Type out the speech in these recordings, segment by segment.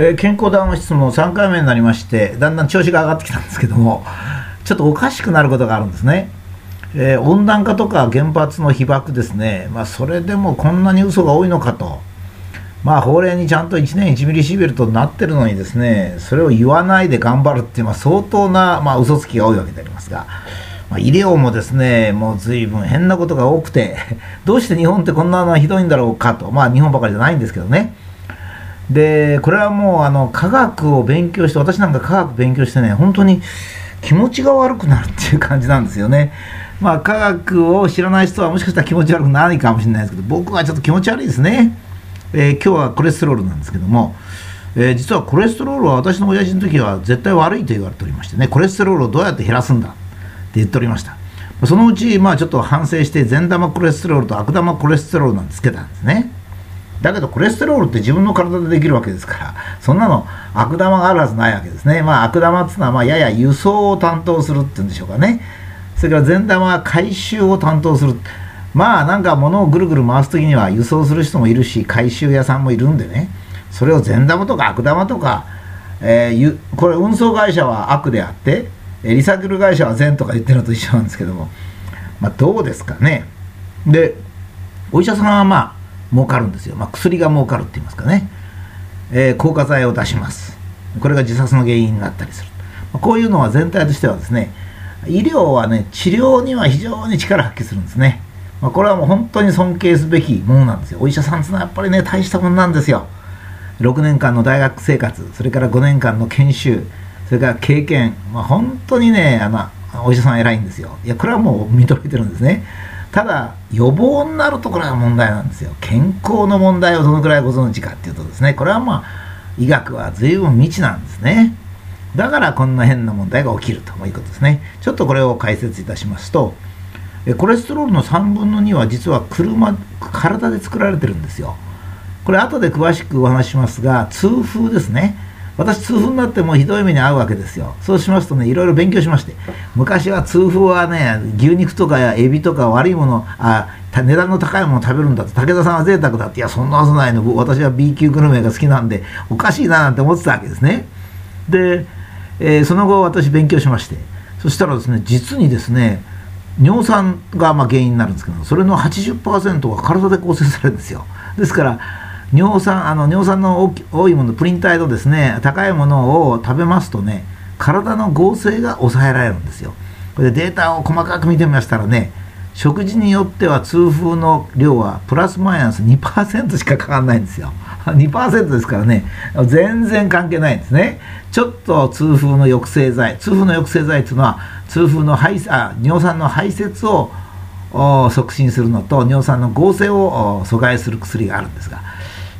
えー、健康談話室も3回目になりましてだんだん調子が上がってきたんですけどもちょっとおかしくなることがあるんですね、えー、温暖化とか原発の被爆ですね、まあ、それでもこんなに嘘が多いのかと。まあ法令にちゃんと1年1ミリシーベルトになってるのにですねそれを言わないで頑張るっていう、まあ、相当な、まあ、嘘つきが多いわけでありますが、まあ、医療もですねもう随分変なことが多くてどうして日本ってこんなのはひどいんだろうかと。まあ日本ばかりじゃないんですけどね。でこれはもうあの科学を勉強して私なんか科学勉強してね本当に気持ちが悪くなるっていう感じなんですよね。まあ科学を知らない人はもしかしたら気持ち悪くないかもしれないですけど僕はちょっと気持ち悪いですね。えー、今日はコレステロールなんですけども、えー、実はコレステロールは私の親父の時は絶対悪いと言われておりましてねコレステロールをどうやって減らすんだって言っておりました。そのうちまあちょっと反省して善玉コレステロールと悪玉コレステロールなんてつけたんですね。だけどコレステロールって自分の体でできるわけですからそんなの悪玉があるはずないわけですね。まあ悪玉っていうのはまあやや輸送を担当するっていうんでしょうかね。それから善玉は回収を担当する。まあなんか物をぐるぐる回す時には輸送する人もいるし回収屋さんもいるんでね。それを善玉とか悪玉とか、えー、これ運送会社は悪であってリサイクル会社は善とか言ってるのと一緒なんですけども。まあどうですかね。でお医者さんはまあ儲かるんですよ、まあ、薬が儲かるって言いますかね、えー、抗化剤を出します。これが自殺の原因になったりする、まあ、こういうのは全体としてはですね医療はね治療には非常に力発揮するんですね、まあ、これはもう本当に尊敬すべきものなんですよ。お医者さんってのはやっぱりね大したものなんですよ。6年間の大学生活それから5年間の研修それから経験、まあ、本当にねあのお医者さん偉いんですよ。いやこれはもう認めてるんですね。ただ予防になるところが問題なんですよ。健康の問題をどのくらいご存知かっていうとですね。これはまあ医学は随分未知なんですね。だからこんな変な問題が起きると。いうことですね。ちょっとこれを解説いたしますとコレステロールの3分の2は実は車体で作られてるんですよ。これ後で詳しくお話しますが痛風ですね。私痛風になってもひどい目に遭うわけですよ。そうしますとねいろいろ勉強しまして。昔は痛風はね牛肉とかやエビとか悪いものあ値段の高いものを食べるんだと。武田さんは贅沢だって。いやそんなはずないの。私は B 級グルメが好きなんでおかしいななんて思ってたわけですね。で、えー、その後私勉強しまして。そしたらですね実にですね尿酸がま原因になるんですけどそれの80%は体で構成されるんですよ。ですから尿酸あの尿酸の多いものプリン体のですね高いものを食べますとね体の合成が抑えられるんですよ。これでデータを細かく見てみましたらね食事によっては痛風の量はプラスマイナス2%しかかかんないんですよ。2%ですからね全然関係ないんですね。ちょっと痛風の抑制剤痛風の抑制剤っていうのは痛風の排あ尿酸の排泄を促進するのと尿酸の合成を阻害する薬があるんですが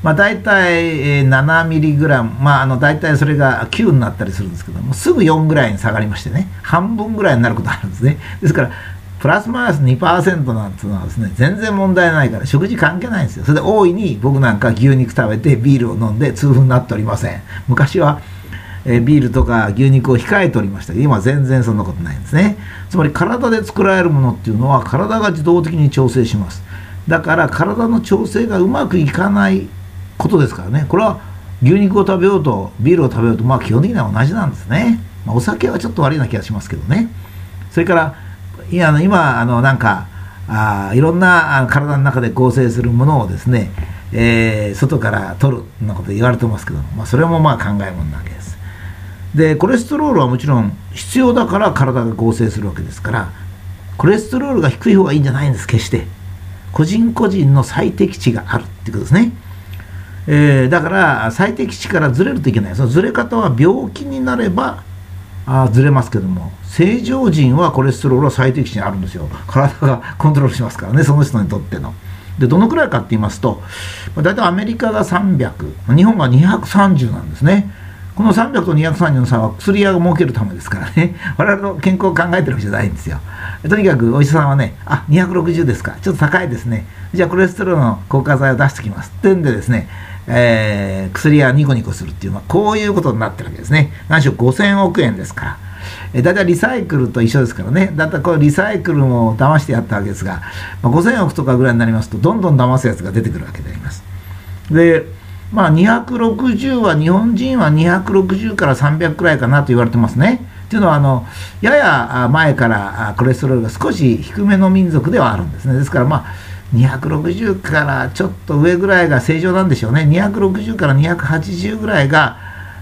まあ、大体7ミリグラム、まあ、あの大体それが9になったりするんですけどもすぐ4ぐらいに下がりましてね半分ぐらいになることあるんですね。ですからプラスマイナス2%なんていうのはですね全然問題ないから食事関係ないんですよ。それで大いに僕なんか牛肉食べてビールを飲んで痛風になっておりません。昔はえビールとか牛肉を控えておりましたけど今全然そんなことないんですね。つまり体で作られるものっていうのは体が自動的に調整します。だから体の調整がうまくいかないことですからね。これは牛肉を食べようとビールを食べようとまあ基本的には同じなんですね、まあ、お酒はちょっと悪いな気がしますけどね。それからいやあの今あのなんかあいろんな体の中で構成するものをですね、えー、外から取るなこと言われてますけど、まあ、それもまあ考えものなわけです。でコレステロールはもちろん必要だから体が合成するわけですからコレステロールが低い方がいいんじゃないんです決して。個人個人の最適値があるっていうことですね。えー、だから最適値からずれるといけない。そのずれ方は病気になればあずれますけども。正常人はコレステロールは最適値にあるんですよ。体がコントロールしますからねその人にとっての。でどのくらいかって言いますと大体アメリカが300日本が230なんですね。この300と230の差は薬屋が儲けるためですからね。我々の健康を考えてるわけじゃないんですよ。とにかくお医者さんはねあ260ですか。ちょっと高いですね。じゃあコレステロールの硬化剤を出してきます。ってんでですねえー、薬がニコニコするっていうのはこういうことになってるわけですね。何しろ5000億円ですから。えだいたいリサイクルと一緒ですからね。だいたいこれリサイクルも騙してやったわけですが、まあ、5000億とかぐらいになりますとどんどん騙すやつが出てくるわけであります。でまあ、260は日本人は260から300くらいかなと言われてますね。というのはあのやや前からコレステロールが少し低めの民族ではあるんですね。ですからまあ260からちょっと上ぐらいが正常なんでしょうね。260から280ぐらいが、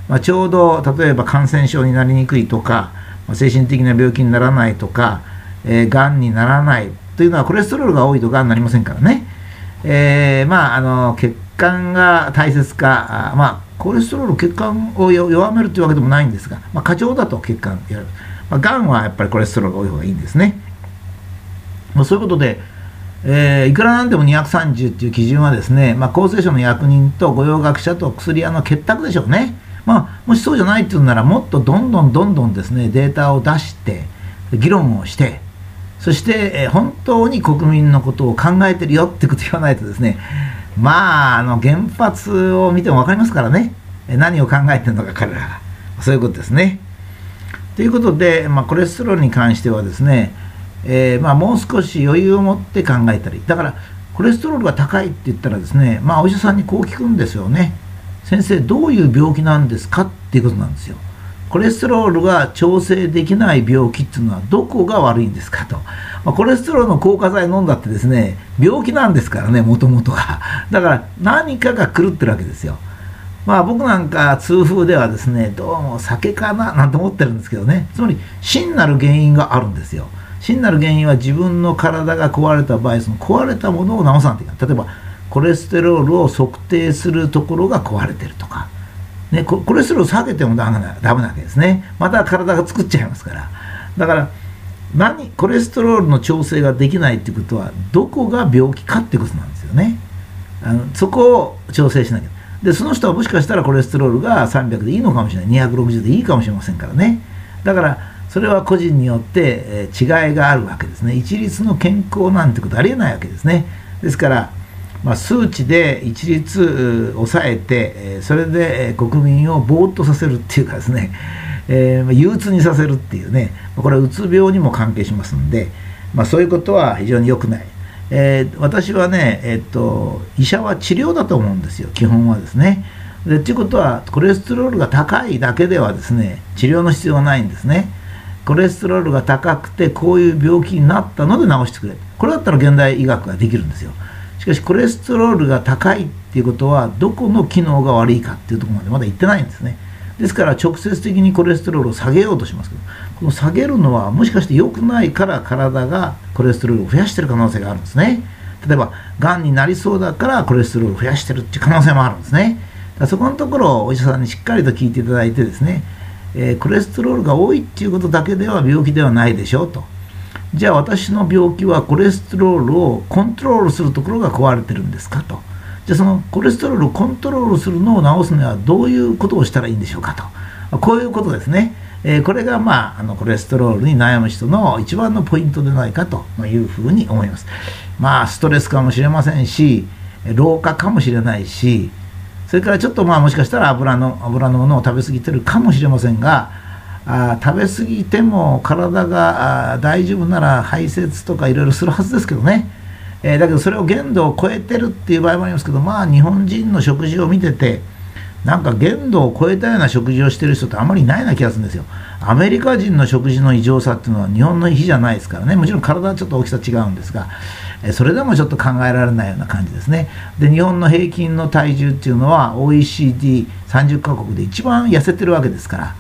まあ、ちょうど例えば感染症になりにくいとか、まあ、精神的な病気にならないとか、えー、がんにならないというのはコレステロールが多いとがんになりませんからね。えー、まああの血管が大切か、あまあコレステロール血管を弱めるというわけでもないんですが、まあ、過剰だと血管やる、まあ、がんはやっぱりコレステロールが多い方がいいんですね、まあ、そういうことで、えー、いくらなんでも230っていう基準はですね、まあ、厚生省の役人と御用学者と薬屋の結託でしょうね、まあ、もしそうじゃないっていうならもっとどんどんどんどんですねデータを出して議論をしてそして、え、本当に国民のことを考えてるよってこと言わないとですねまあ、あの原発を見ても分かりますからね、何を考えてるのか、彼らが。そういうことですね。ということで、まあ、コレステロールに関してはですね、えー、まあ、もう少し余裕を持って考えたり、だから、コレステロールが高いって言ったらですね、まあ、お医者さんにこう聞くんですよね。先生、どういう病気なんですかっていうことなんですよ。コレステロールが調整できない病気っていうのはどこが悪いんですかと。まあ、コレステロールの硬化剤飲んだってですね、病気なんですからね、もともとが。だから何かが狂ってるわけですよ。まあ僕なんか痛風ではですね、どうも酒かななんて思ってるんですけどね、つまり真なる原因があるんですよ。真なる原因は自分の体が壊れた場合、その壊れたものを治さなきゃいけない。例えば、コレステロールを測定するところが壊れてるとか、ね、コレステロール下げてもダメなダメなわけですね。また体が作っちゃいますから。だから、何コレステロールの調整ができないってことはどこが病気かってことなんですよね。あのそこを調整しなきゃ。でその人はもしかしたらコレステロールが300でいいのかもしれない。260でいいかもしれませんからね。だからそれは個人によって、違いがあるわけですね。一律の健康なんてことありえないわけですね。ですから、まあ、数値で一律抑えてそれで国民をぼーっとさせるっていうかですね えー、憂鬱にさせるっていうねこれはうつ病にも関係しますんで、まあ、そういうことは非常に良くない、えー、私はね、えー、っと医者は治療だと思うんですよ基本はですね。でっていうことはコレステロールが高いだけではですね治療の必要はないんですね。コレステロールが高くてこういう病気になったので治してくれ。これだったら現代医学ができるんですよ。しかしコレステロールが高いっていうことはどこの機能が悪いかっていうところまでまだ言ってないんですね。ですから直接的にコレステロールを下げようとします。けどこの下げるのはもしかして良くないから体がコレステロールを増やしてる可能性があるんですね。例えばがんになりそうだからコレステロールを増やしてるっていう可能性もあるんですね。だそこのところをお医者さんにしっかりと聞いていただいてですね、えー、コレステロールが多いっていうことだけでは病気ではないでしょうと。じゃあ私の病気はコレステロールをコントロールするところが壊れてるんですかと。じゃあそのコレステロールをコントロールするのを治すにはどういうことをしたらいいんでしょうかと。こういうことですね、えー、これが、まあ、あのコレステロールに悩む人の一番のポイントでないかというふうに思います。まあストレスかもしれませんし老化かもしれないしそれからちょっとまあもしかしたら油の油のものを食べ過ぎてるかもしれませんがあ食べ過ぎても体が大丈夫なら排泄とかいろいろするはずですけどね。えー、だけどそれを限度を超えてるっていう場合もありますけどまあ日本人の食事を見ててなんか限度を超えたような食事をしてる人ってあまりいないような気がするんですよ。アメリカ人の食事の異常さっていうのは日本の比じゃないですからね。もちろん体はちょっと大きさ違うんですが、それでもちょっと考えられないような感じですね。で日本の平均の体重っていうのは OECD30 カ国で一番痩せてるわけですから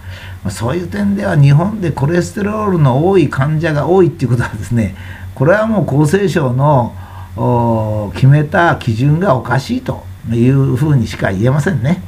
まそういう点では日本でコレステロールの多い患者が多いっていうことはですねこれはもう厚生省の決めた基準がおかしいというふうにしか言えませんね。